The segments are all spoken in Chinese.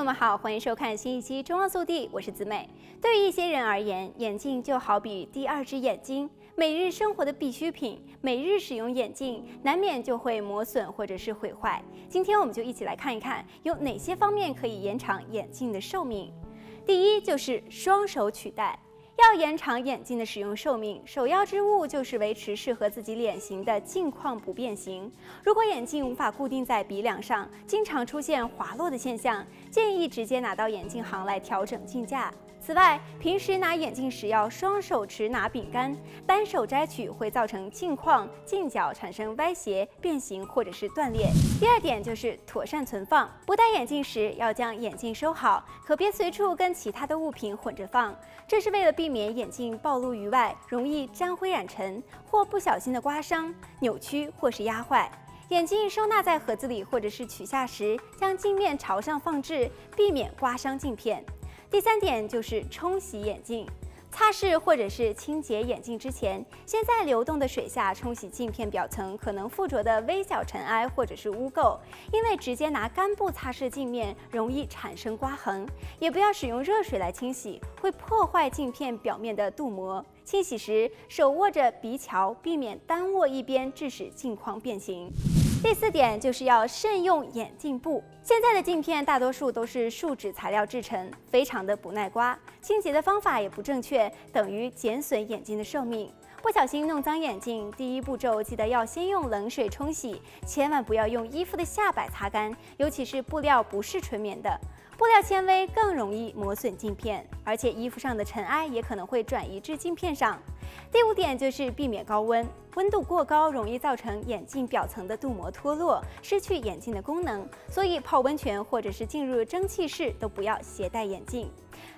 朋友们好，欢迎收看新一期《中澳速递》，我是子美。对于一些人而言，眼镜就好比第二只眼睛，每日生活的必需品，每日使用眼镜，难免就会磨损或者是毁坏。今天我们就一起来看一看，有哪些方面可以延长眼镜的寿命。第一就是双手取戴。要延长眼镜的使用寿命，首要之务就是维持适合自己脸型的镜框不变形。如果眼镜无法固定在鼻梁上，经常出现滑落的现象，建议直接拿到眼镜行来调整镜架。此外，平时拿眼镜时要双手持拿柄杆，单手摘取会造成镜框、镜角产生歪斜、变形或者是断裂。第二点就是妥善存放，不戴眼镜时要将眼镜收好，可别随处跟其他的物品混着放，这是为了避免眼镜暴露于外，容易沾灰染尘或不小心的刮伤、扭曲或是压坏。眼镜收纳在盒子里或者是取下时，将镜面朝上放置，避免刮伤镜片。第三点就是冲洗眼镜，擦拭或者是清洁眼镜之前，先在流动的水下冲洗镜片表层可能附着的微小尘埃或者是污垢，因为直接拿干布擦拭镜面容易产生刮痕。也不要使用热水来清洗，会破坏镜片表面的镀膜。清洗时手握着鼻桥，避免单握一边致使镜框变形。第四点就是要慎用眼镜布。现在的镜片大多数都是树脂材料制成，非常的不耐刮，清洁的方法也不正确，等于减损眼镜的寿命。不小心弄脏眼镜，第一步骤记得要先用冷水冲洗，千万不要用衣服的下摆擦干，尤其是布料不是纯棉的。布料纤维更容易磨损镜片，而且衣服上的尘埃也可能会转移至镜片上。第五点就是避免高温，温度过高容易造成眼镜表层的镀膜脱落，失去眼镜的功能。所以泡温泉或者是进入蒸汽室都不要携带眼镜。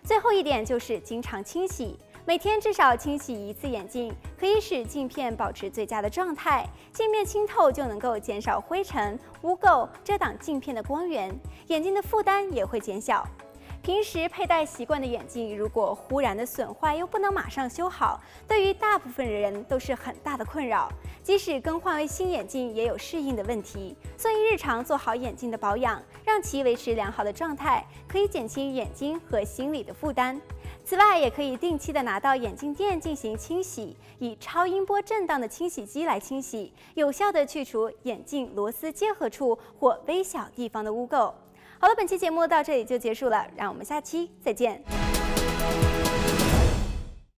最后一点就是经常清洗。每天至少清洗一次眼镜，可以使镜片保持最佳的状态，镜面清透就能够减少灰尘、污垢，遮挡镜片的光源，眼睛的负担也会减小。平时佩戴习惯的眼镜，如果忽然的损坏又不能马上修好，对于大部分人都是很大的困扰。即使更换为新眼镜，也有适应的问题。所以日常做好眼镜的保养，让其维持良好的状态，可以减轻眼睛和心理的负担。此外，也可以定期的拿到眼镜店进行清洗，以超音波震荡的清洗机来清洗，有效的去除眼镜螺丝接合处或微小地方的污垢。好了，本期节目到这里就结束了，让我们下期再见。